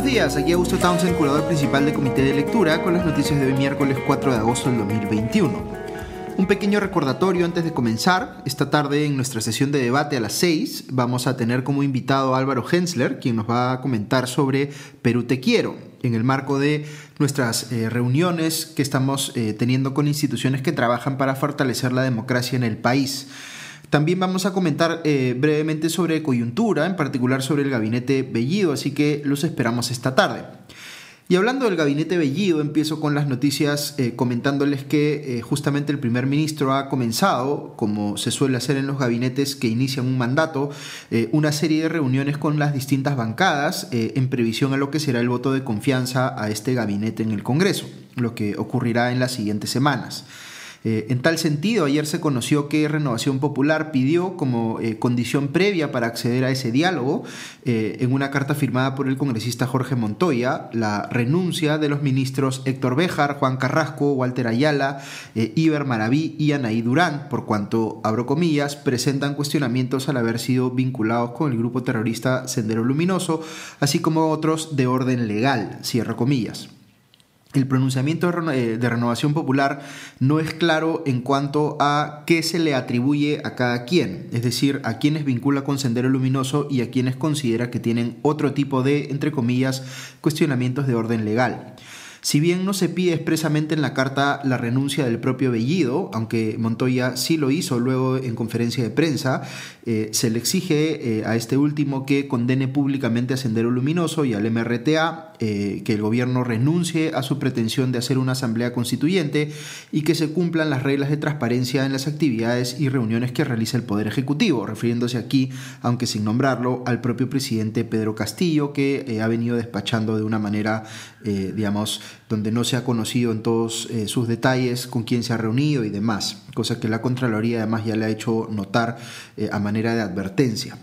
Buenos días, aquí Augusto Townsend, curador principal del Comité de Lectura, con las noticias de hoy miércoles 4 de agosto del 2021. Un pequeño recordatorio antes de comenzar. Esta tarde en nuestra sesión de debate a las 6 vamos a tener como invitado a Álvaro Hensler, quien nos va a comentar sobre Perú Te Quiero, en el marco de nuestras eh, reuniones que estamos eh, teniendo con instituciones que trabajan para fortalecer la democracia en el país. También vamos a comentar eh, brevemente sobre coyuntura, en particular sobre el gabinete Bellido, así que los esperamos esta tarde. Y hablando del gabinete Bellido, empiezo con las noticias eh, comentándoles que eh, justamente el primer ministro ha comenzado, como se suele hacer en los gabinetes que inician un mandato, una serie de reuniones con las distintas bancadas en previsión a lo que será el voto de confianza a este gabinete en el Congreso, lo que ocurrirá en las siguientes semanas. Eh, en tal sentido, ayer se conoció que Renovación Popular pidió como eh, condición previa para acceder a ese diálogo, eh, en una carta firmada por el congresista Jorge Montoya, la renuncia de los ministros Héctor Béjar, Juan Carrasco, Walter Ayala, Iber Maraví y Anaí Durán, por cuanto, abro comillas, presentan cuestionamientos al haber sido vinculados con el grupo terrorista Sendero Luminoso, así como otros de orden legal, cierro comillas. El pronunciamiento de renovación popular no es claro en cuanto a qué se le atribuye a cada quien, es decir, a quienes vincula con Sendero Luminoso y a quienes considera que tienen otro tipo de, entre comillas, cuestionamientos de orden legal. Si bien no se pide expresamente en la carta la renuncia del propio Bellido, aunque Montoya sí lo hizo luego en conferencia de prensa, eh, se le exige eh, a este último que condene públicamente a Sendero Luminoso y al MRTA, eh, que el gobierno renuncie a su pretensión de hacer una asamblea constituyente y que se cumplan las reglas de transparencia en las actividades y reuniones que realiza el Poder Ejecutivo, refiriéndose aquí, aunque sin nombrarlo, al propio presidente Pedro Castillo, que ha venido despachando de una manera, digamos, donde no se ha conocido en todos eh, sus detalles con quién se ha reunido y demás, cosa que la Contraloría además ya le ha hecho notar eh, a manera de advertencia.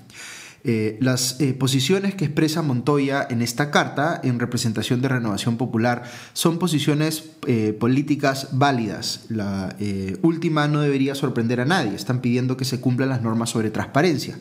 Eh, las posiciones que expresa Montoya en esta carta, en representación de Renovación Popular, son posiciones políticas válidas. La última no debería sorprender a nadie. Están pidiendo que se cumplan las normas sobre transparencia.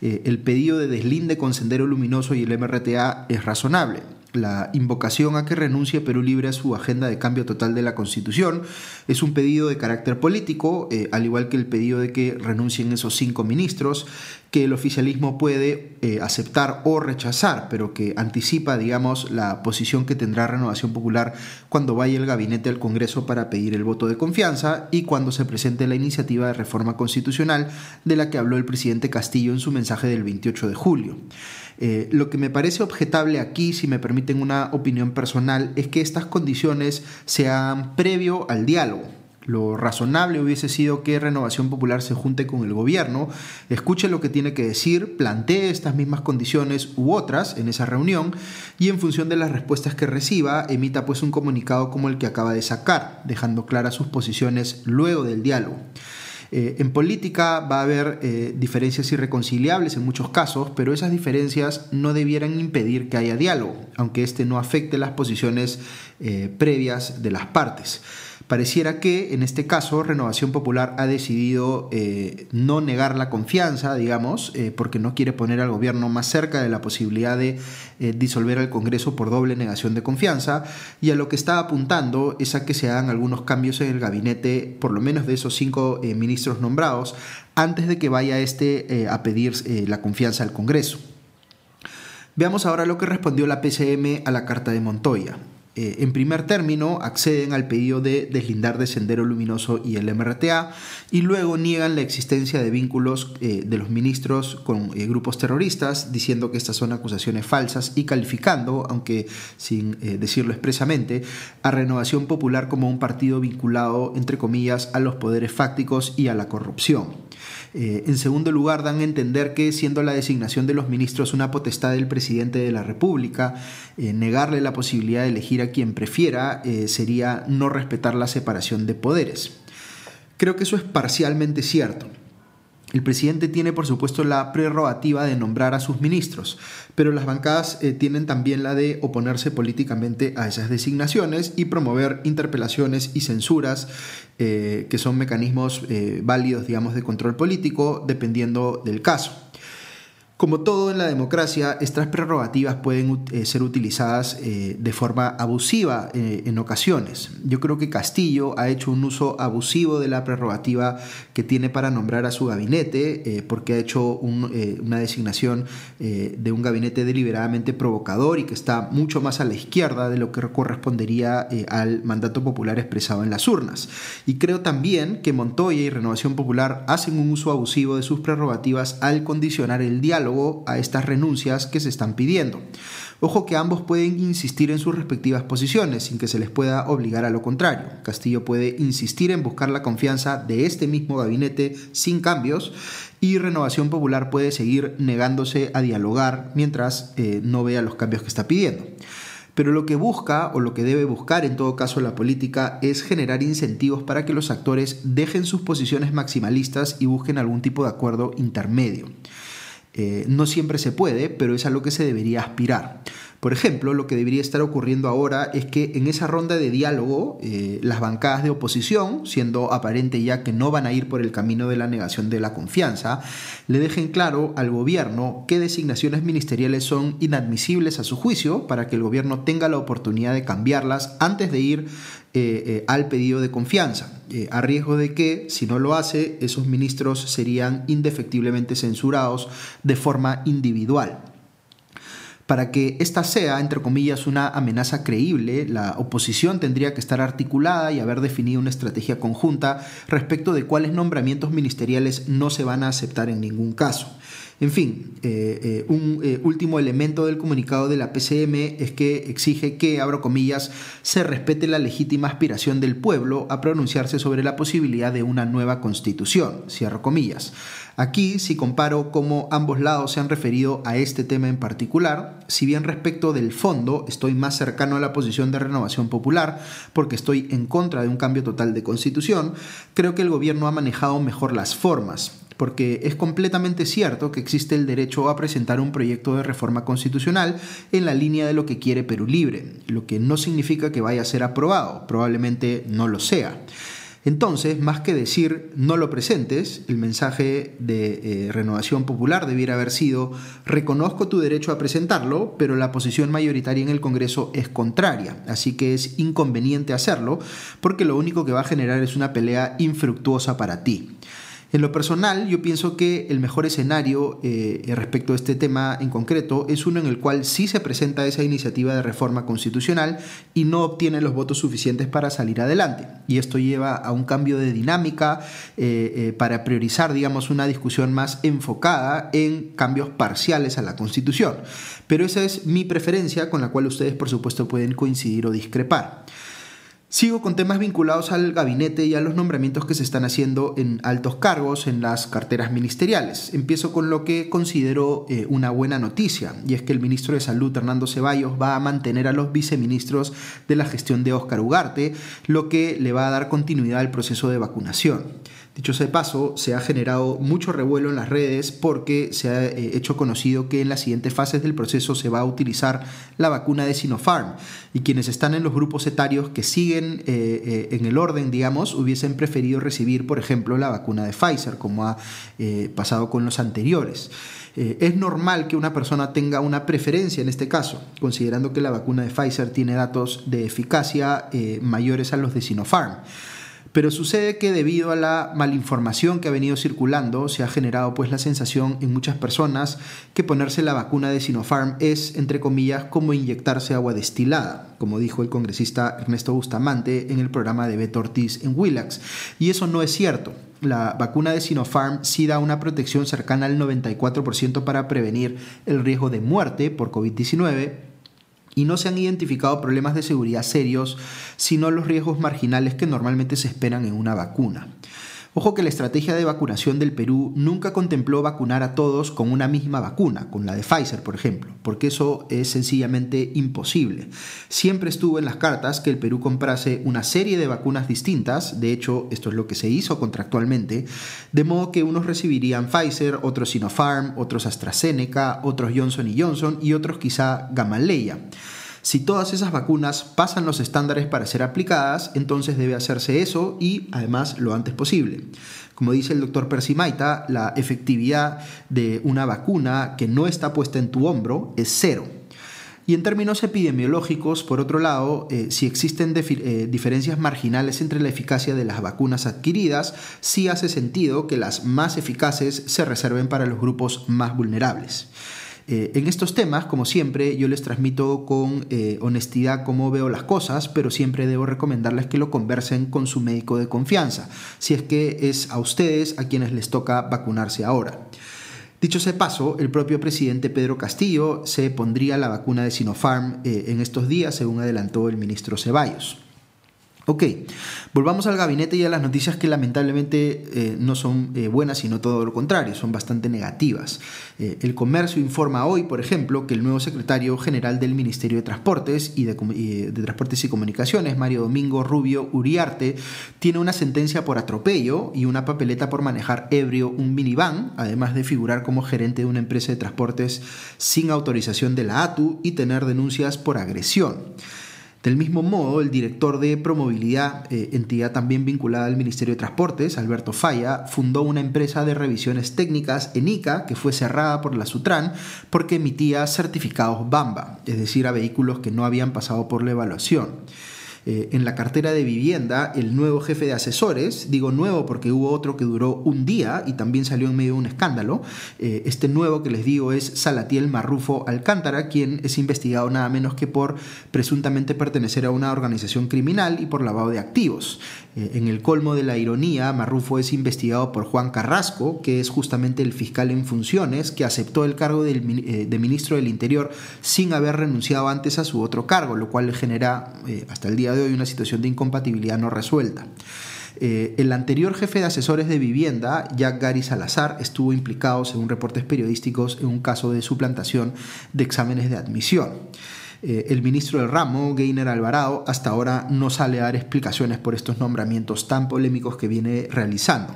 el pedido de deslinde con Sendero Luminoso y el MRTA es razonable la invocación a que renuncie Perú Libre a su agenda de cambio total de la Constitución es un pedido de carácter político, eh, al igual que el pedido de que renuncien esos cinco ministros, que el oficialismo puede eh, aceptar o rechazar, pero que anticipa, digamos, la posición que tendrá Renovación Popular cuando vaya el gabinete al Congreso para pedir el voto de confianza y cuando se presente la iniciativa de reforma constitucional de la que habló el presidente Castillo en su mensaje del 28 de julio. Eh, lo que me parece objetable aquí, si me permiten una opinión personal, es que estas condiciones sean previo al diálogo. Lo razonable hubiese sido que Renovación Popular se junte con el gobierno, escuche lo que tiene que decir, plantee estas mismas condiciones u otras en esa reunión y en función de las respuestas que reciba emita pues un comunicado como el que acaba de sacar, dejando claras sus posiciones luego del diálogo. Eh, en política va a haber eh, diferencias irreconciliables en muchos casos, pero esas diferencias no debieran impedir que haya diálogo, aunque este no afecte las posiciones eh, previas de las partes. Pareciera que en este caso Renovación Popular ha decidido eh, no negar la confianza, digamos, eh, porque no quiere poner al gobierno más cerca de la posibilidad de eh, disolver al Congreso por doble negación de confianza, y a lo que está apuntando es a que se hagan algunos cambios en el gabinete, por lo menos de esos cinco ministros nombrados, antes de que vaya este a pedir la confianza al Congreso. Veamos ahora lo que respondió la PCM a la carta de Montoya. Eh, en primer término, acceden al pedido de deslindar de Sendero Luminoso y el MRTA y luego niegan la existencia de vínculos eh, de los ministros con eh, grupos terroristas, diciendo que estas son acusaciones falsas y calificando, aunque sin decirlo expresamente, a Renovación Popular como un partido vinculado, entre comillas, a los poderes fácticos y a la corrupción. Eh, en segundo lugar, dan a entender que siendo la designación de los ministros una potestad del presidente de la República, eh, negarle la posibilidad de elegir a quien prefiera eh, sería no respetar la separación de poderes. Creo que eso es parcialmente cierto. El presidente tiene, por supuesto, la prerrogativa de nombrar a sus ministros, pero las bancadas eh, tienen también la de oponerse políticamente a esas designaciones y promover interpelaciones y censuras, eh, que son mecanismos eh, válidos, digamos, de control político, dependiendo del caso. Como todo en la democracia, estas prerrogativas pueden eh, ser utilizadas eh, de forma abusiva eh, en ocasiones. Yo creo que Castillo ha hecho un uso abusivo de la prerrogativa que tiene para nombrar a su gabinete, porque ha hecho una designación de un gabinete deliberadamente provocador y que está mucho más a la izquierda de lo que correspondería al mandato popular expresado en las urnas. Y creo también que Montoya y Renovación Popular hacen un uso abusivo de sus prerrogativas al condicionar el diálogo a estas renuncias que se están pidiendo. Ojo que ambos pueden insistir en sus respectivas posiciones sin que se les pueda obligar a lo contrario. Castillo puede insistir en buscar la confianza de este mismo gabinete sin cambios y Renovación Popular puede seguir negándose a dialogar mientras eh, no vea los cambios que está pidiendo. Pero lo que busca o lo que debe buscar en todo caso la política es generar incentivos para que los actores dejen sus posiciones maximalistas y busquen algún tipo de acuerdo intermedio. Eh, no siempre se puede, pero es a lo que se debería aspirar. Por ejemplo, lo que debería estar ocurriendo ahora es que en esa ronda de diálogo, eh, las bancadas de oposición, siendo aparente ya que no van a ir por el camino de la negación de la confianza, le dejen claro al gobierno qué designaciones ministeriales son inadmisibles a su juicio para que el gobierno tenga la oportunidad de cambiarlas antes de ir eh, al pedido de confianza, a riesgo de que, si no lo hace, esos ministros serían indefectiblemente censurados de forma individual. Para que esta sea, entre comillas, una amenaza creíble, la oposición tendría que estar articulada y haber definido una estrategia conjunta respecto de cuáles nombramientos ministeriales no se van a aceptar en ningún caso. En fin, eh, eh, un eh, último elemento del comunicado de la PCM es que exige que, abro comillas, se respete la legítima aspiración del pueblo a pronunciarse sobre la posibilidad de una nueva constitución, cierro comillas. Aquí, si comparo cómo ambos lados se han referido a este tema en particular, si bien respecto del fondo estoy más cercano a la posición de renovación popular, porque estoy en contra de un cambio total de constitución, creo que el gobierno ha manejado mejor las formas porque es completamente cierto que existe el derecho a presentar un proyecto de reforma constitucional en la línea de lo que quiere Perú Libre, lo que no significa que vaya a ser aprobado, probablemente no lo sea. Entonces, más que decir no lo presentes, el mensaje de eh, renovación popular debiera haber sido reconozco tu derecho a presentarlo, pero la posición mayoritaria en el Congreso es contraria, así que es inconveniente hacerlo porque lo único que va a generar es una pelea infructuosa para ti. En lo personal, yo pienso que el mejor escenario eh, respecto a este tema en concreto es uno en el cual sí se presenta esa iniciativa de reforma constitucional y no obtiene los votos suficientes para salir adelante. Y esto lleva a un cambio de dinámica eh, eh, para priorizar, digamos, una discusión más enfocada en cambios parciales a la Constitución. Pero esa es mi preferencia con la cual ustedes, por supuesto, pueden coincidir o discrepar. Sigo con temas vinculados al gabinete y a los nombramientos que se están haciendo en altos cargos en las carteras ministeriales. Empiezo con lo que considero eh, una buena noticia, y es que el ministro de Salud, Hernando Ceballos, va a mantener a los viceministros de la gestión de Óscar Ugarte, lo que le va a dar continuidad al proceso de vacunación. Dicho sea de paso, se ha generado mucho revuelo en las redes porque se ha eh, hecho conocido que en las siguientes fases del proceso se va a utilizar la vacuna de Sinopharm y quienes están en los grupos etarios que siguen eh, eh, en el orden, digamos, hubiesen preferido recibir, por ejemplo, la vacuna de Pfizer, como ha pasado con los anteriores. es normal que una persona tenga una preferencia en este caso, considerando que la vacuna de Pfizer tiene datos de eficacia mayores a los de Sinopharm. Pero sucede que debido a la malinformación que ha venido circulando, se ha generado pues la sensación en muchas personas que ponerse la vacuna de Sinopharm es, entre comillas, como inyectarse agua destilada, como dijo el congresista Ernesto Bustamante en el programa de Beto Ortiz en Willax. Y eso no es cierto. La vacuna de Sinopharm sí da una protección cercana al 94% para prevenir el riesgo de muerte por COVID-19 y no se han identificado problemas de seguridad serios, sino los riesgos marginales que normalmente se esperan en una vacuna. Ojo que la estrategia de vacunación del Perú nunca contempló vacunar a todos con una misma vacuna, con la de Pfizer, por ejemplo, porque eso es sencillamente imposible. Siempre estuvo en las cartas que el Perú comprase una serie de vacunas distintas, de hecho esto es lo que se hizo contractualmente, de modo que unos recibirían Pfizer, otros Sinopharm, otros AstraZeneca, otros Johnson Johnson y otros quizá Gamaleya. Si todas esas vacunas pasan los estándares para ser aplicadas, entonces debe hacerse eso y además lo antes posible. Como dice el doctor Percy Maita, la efectividad de una vacuna que no está puesta en tu hombro es cero. Y en términos epidemiológicos, por otro lado, eh, si existen eh, diferencias marginales entre la eficacia de las vacunas adquiridas, sí hace sentido que las más eficaces se reserven para los grupos más vulnerables. Eh, en estos temas, como siempre, yo les transmito con honestidad cómo veo las cosas, pero siempre debo recomendarles que lo conversen con su médico de confianza, si es que es a ustedes a quienes les toca vacunarse ahora. Dicho ese paso, el propio presidente Pedro Castillo se pondría la vacuna de Sinopharm eh, en estos días, según adelantó el ministro Ceballos. Ok, volvamos al gabinete y a las noticias que lamentablemente eh, no son eh, buenas, sino todo lo contrario, son bastante negativas. Eh, el comercio informa hoy, por ejemplo, que el nuevo secretario general del Ministerio de Transportes y de, de, Transportes y Comunicaciones, Mario Domingo Rubio Uriarte, tiene una sentencia por atropello y una papeleta por manejar ebrio un minivan, además de figurar como gerente de una empresa de transportes sin autorización de la ATU y tener denuncias por agresión. Del mismo modo, el director de Promovilidad, eh, entidad también vinculada al Ministerio de Transportes, Alberto Falla, fundó una empresa de revisiones técnicas, en ICA que fue cerrada por la Sutran porque emitía certificados BAMBA, es decir, a vehículos que no habían pasado por la evaluación. Eh, en la cartera de vivienda, el nuevo jefe de asesores, digo nuevo porque hubo otro que duró un día y también salió en medio de un escándalo, eh, este nuevo que les digo es Salatiel Marrufo Alcántara, quien es investigado nada menos que por presuntamente pertenecer a una organización criminal y por lavado de activos. Eh, en el colmo de la ironía, Marrufo es investigado por Juan Carrasco, que es justamente el fiscal en funciones, que aceptó el cargo de ministro del Interior sin haber renunciado antes a su otro cargo, lo cual le genera hasta el día de hoy una situación de incompatibilidad no resuelta. Eh, el anterior jefe de asesores de vivienda, Jack Gary Salazar, estuvo implicado, según reportes periodísticos, en un caso de suplantación de exámenes de admisión. Eh, el ministro del ramo, Gainer Alvarado, hasta ahora no sale a dar explicaciones por estos nombramientos tan polémicos que viene realizando.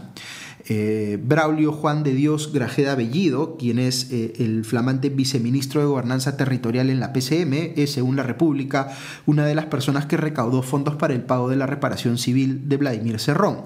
Eh, Braulio Juan de Dios Grajeda Bellido, quien es eh, el flamante viceministro de Gobernanza Territorial en la PCM, es, según la República, una de las personas que recaudó fondos para el pago de la reparación civil de Vladimir Cerrón.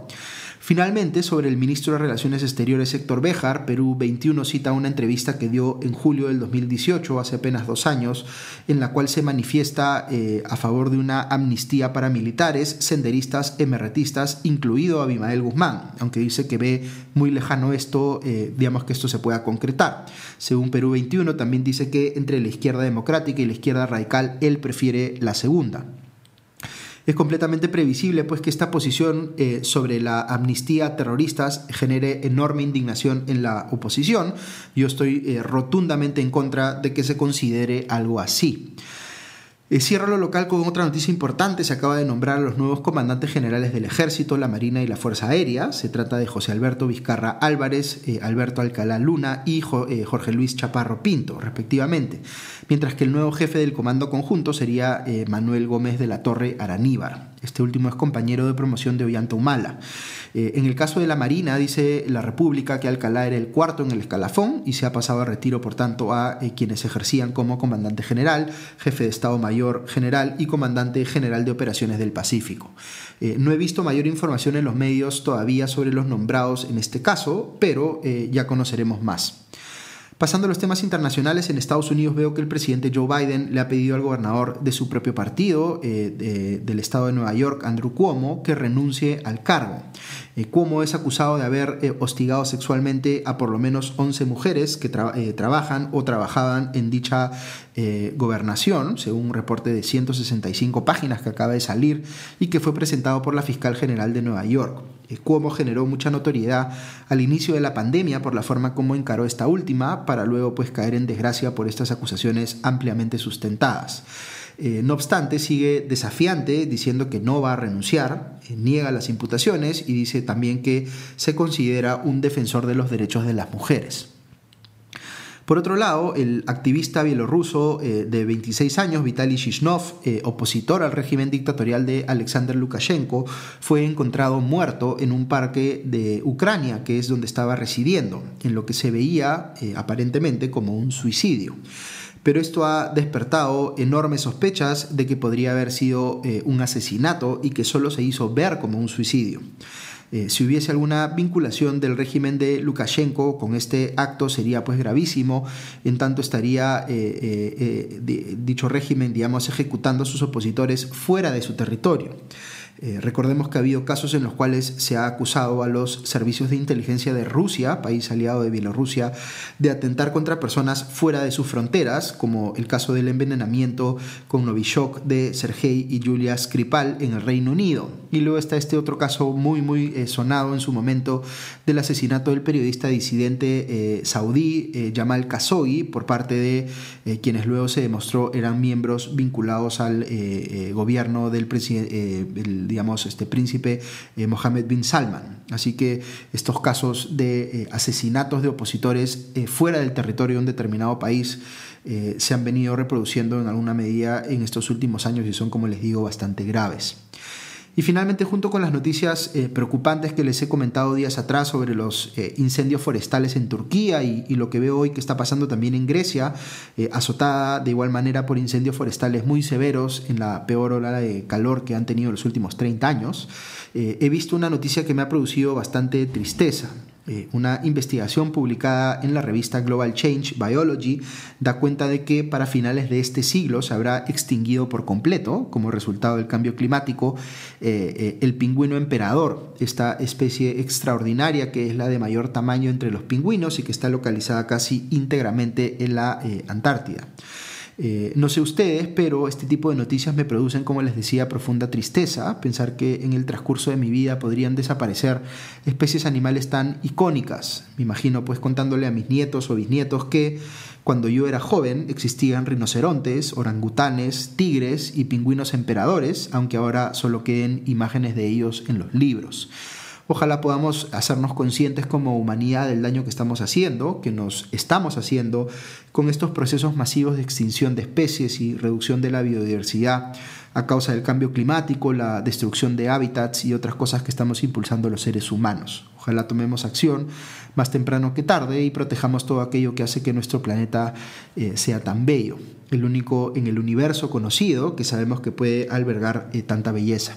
Finalmente, sobre el ministro de Relaciones Exteriores Héctor Béjar, Perú 21 cita una entrevista que dio en julio del 2018, hace apenas dos años, en la cual se manifiesta eh, a favor de una amnistía para militares, senderistas, emerretistas, incluido Abimael Guzmán, aunque dice que ve muy lejano esto, eh, digamos que esto se pueda concretar. Según Perú 21, también dice que entre la izquierda democrática y la izquierda radical, él prefiere la segunda. Es completamente previsible pues, que esta posición eh, sobre la amnistía a terroristas genere enorme indignación en la oposición. Yo estoy eh, rotundamente en contra de que se considere algo así. Eh, cierra lo local con otra noticia importante. Se acaba de nombrar a los nuevos comandantes generales del Ejército, la Marina y la Fuerza Aérea. Se trata de José Alberto Vizcarra Álvarez, eh, Alberto Alcalá Luna y eh, Jorge Luis Chaparro Pinto, respectivamente. Mientras que el nuevo jefe del comando conjunto sería Manuel Gómez de la Torre Araníbar. Este último es compañero de promoción de Ollanta Humala. Eh, en el caso de la Marina, dice la República que Alcalá era el cuarto en el escalafón y se ha pasado a retiro, por tanto, a eh, quienes ejercían como comandante general, jefe de Estado Mayor General y comandante general de operaciones del Pacífico. Eh, no he visto mayor información en los medios todavía sobre los nombrados en este caso, pero ya conoceremos más. Pasando a los temas internacionales, en Estados Unidos veo que el presidente Joe Biden le ha pedido al gobernador de su propio partido, eh, del estado de Nueva York, Andrew Cuomo, que renuncie al cargo. Eh, Cuomo es acusado de haber eh, hostigado sexualmente a por lo menos 11 mujeres que trabajan o trabajaban en dicha gobernación, según un reporte de 165 páginas que acaba de salir y que fue presentado por la fiscal general de Nueva York. Cuomo generó mucha notoriedad al inicio de la pandemia por la forma como encaró esta última, para luego pues caer en desgracia por estas acusaciones ampliamente sustentadas. Eh, no obstante, sigue desafiante diciendo que no va a renunciar, eh, niega las imputaciones y dice también que se considera un defensor de los derechos de las mujeres. Por otro lado, el activista bielorruso eh, de 26 años, Vitaly Shishnov, opositor al régimen dictatorial de Alexander Lukashenko, fue encontrado muerto en un parque de Ucrania, que es donde estaba residiendo, en lo que se veía aparentemente como un suicidio. Pero esto ha despertado enormes sospechas de que podría haber sido eh, un asesinato y que solo se hizo ver como un suicidio. Eh, si hubiese alguna vinculación del régimen de Lukashenko con este acto sería pues gravísimo, en tanto estaría eh, dicho régimen, digamos, ejecutando a sus opositores fuera de su territorio. Eh, recordemos que ha habido casos en los cuales se ha acusado a los servicios de inteligencia de Rusia, país aliado de Bielorrusia, de atentar contra personas fuera de sus fronteras, como el caso del envenenamiento con Novichok de Sergei y Julia Skripal en el Reino Unido. Y luego está este otro caso muy, muy eh, sonado en su momento del asesinato del periodista disidente eh, saudí Jamal Khashoggi por parte de quienes luego se demostró eran miembros vinculados al gobierno del presidente digamos, este príncipe eh, Mohammed bin Salman. Así que estos casos de eh, asesinatos de opositores eh, fuera del territorio de un determinado país se han venido reproduciendo en alguna medida en estos últimos años y son, como les digo, bastante graves. Y finalmente, junto con las noticias eh, preocupantes que les he comentado días atrás sobre los eh, incendios forestales en Turquía y, lo que veo hoy que está pasando también en Grecia, eh, azotada de igual manera por incendios forestales muy severos en la peor ola de calor que han tenido los últimos 30 años, he visto una noticia que me ha producido bastante tristeza. Eh, una investigación publicada en la revista Global Change Biology da cuenta de que para finales de este siglo se habrá extinguido por completo, como resultado del cambio climático, eh, eh, el pingüino emperador, esta especie extraordinaria que es la de mayor tamaño entre los pingüinos y que está localizada casi íntegramente en la Antártida. Eh, no sé ustedes, pero este tipo de noticias me producen, como les decía, profunda tristeza. Pensar que en el transcurso de mi vida podrían desaparecer especies animales tan icónicas. Me imagino pues contándole a mis nietos o bisnietos que cuando yo era joven existían rinocerontes, orangutanes, tigres y pingüinos emperadores, aunque ahora solo queden imágenes de ellos en los libros. Ojalá podamos hacernos conscientes como humanidad del daño que estamos haciendo, que nos estamos haciendo con estos procesos masivos de extinción de especies y reducción de la biodiversidad a causa del cambio climático, la destrucción de hábitats y otras cosas que estamos impulsando los seres humanos. Ojalá tomemos acción más temprano que tarde y protejamos todo aquello que hace que nuestro planeta eh, sea tan bello, el único en el universo conocido que sabemos que puede albergar eh, tanta belleza.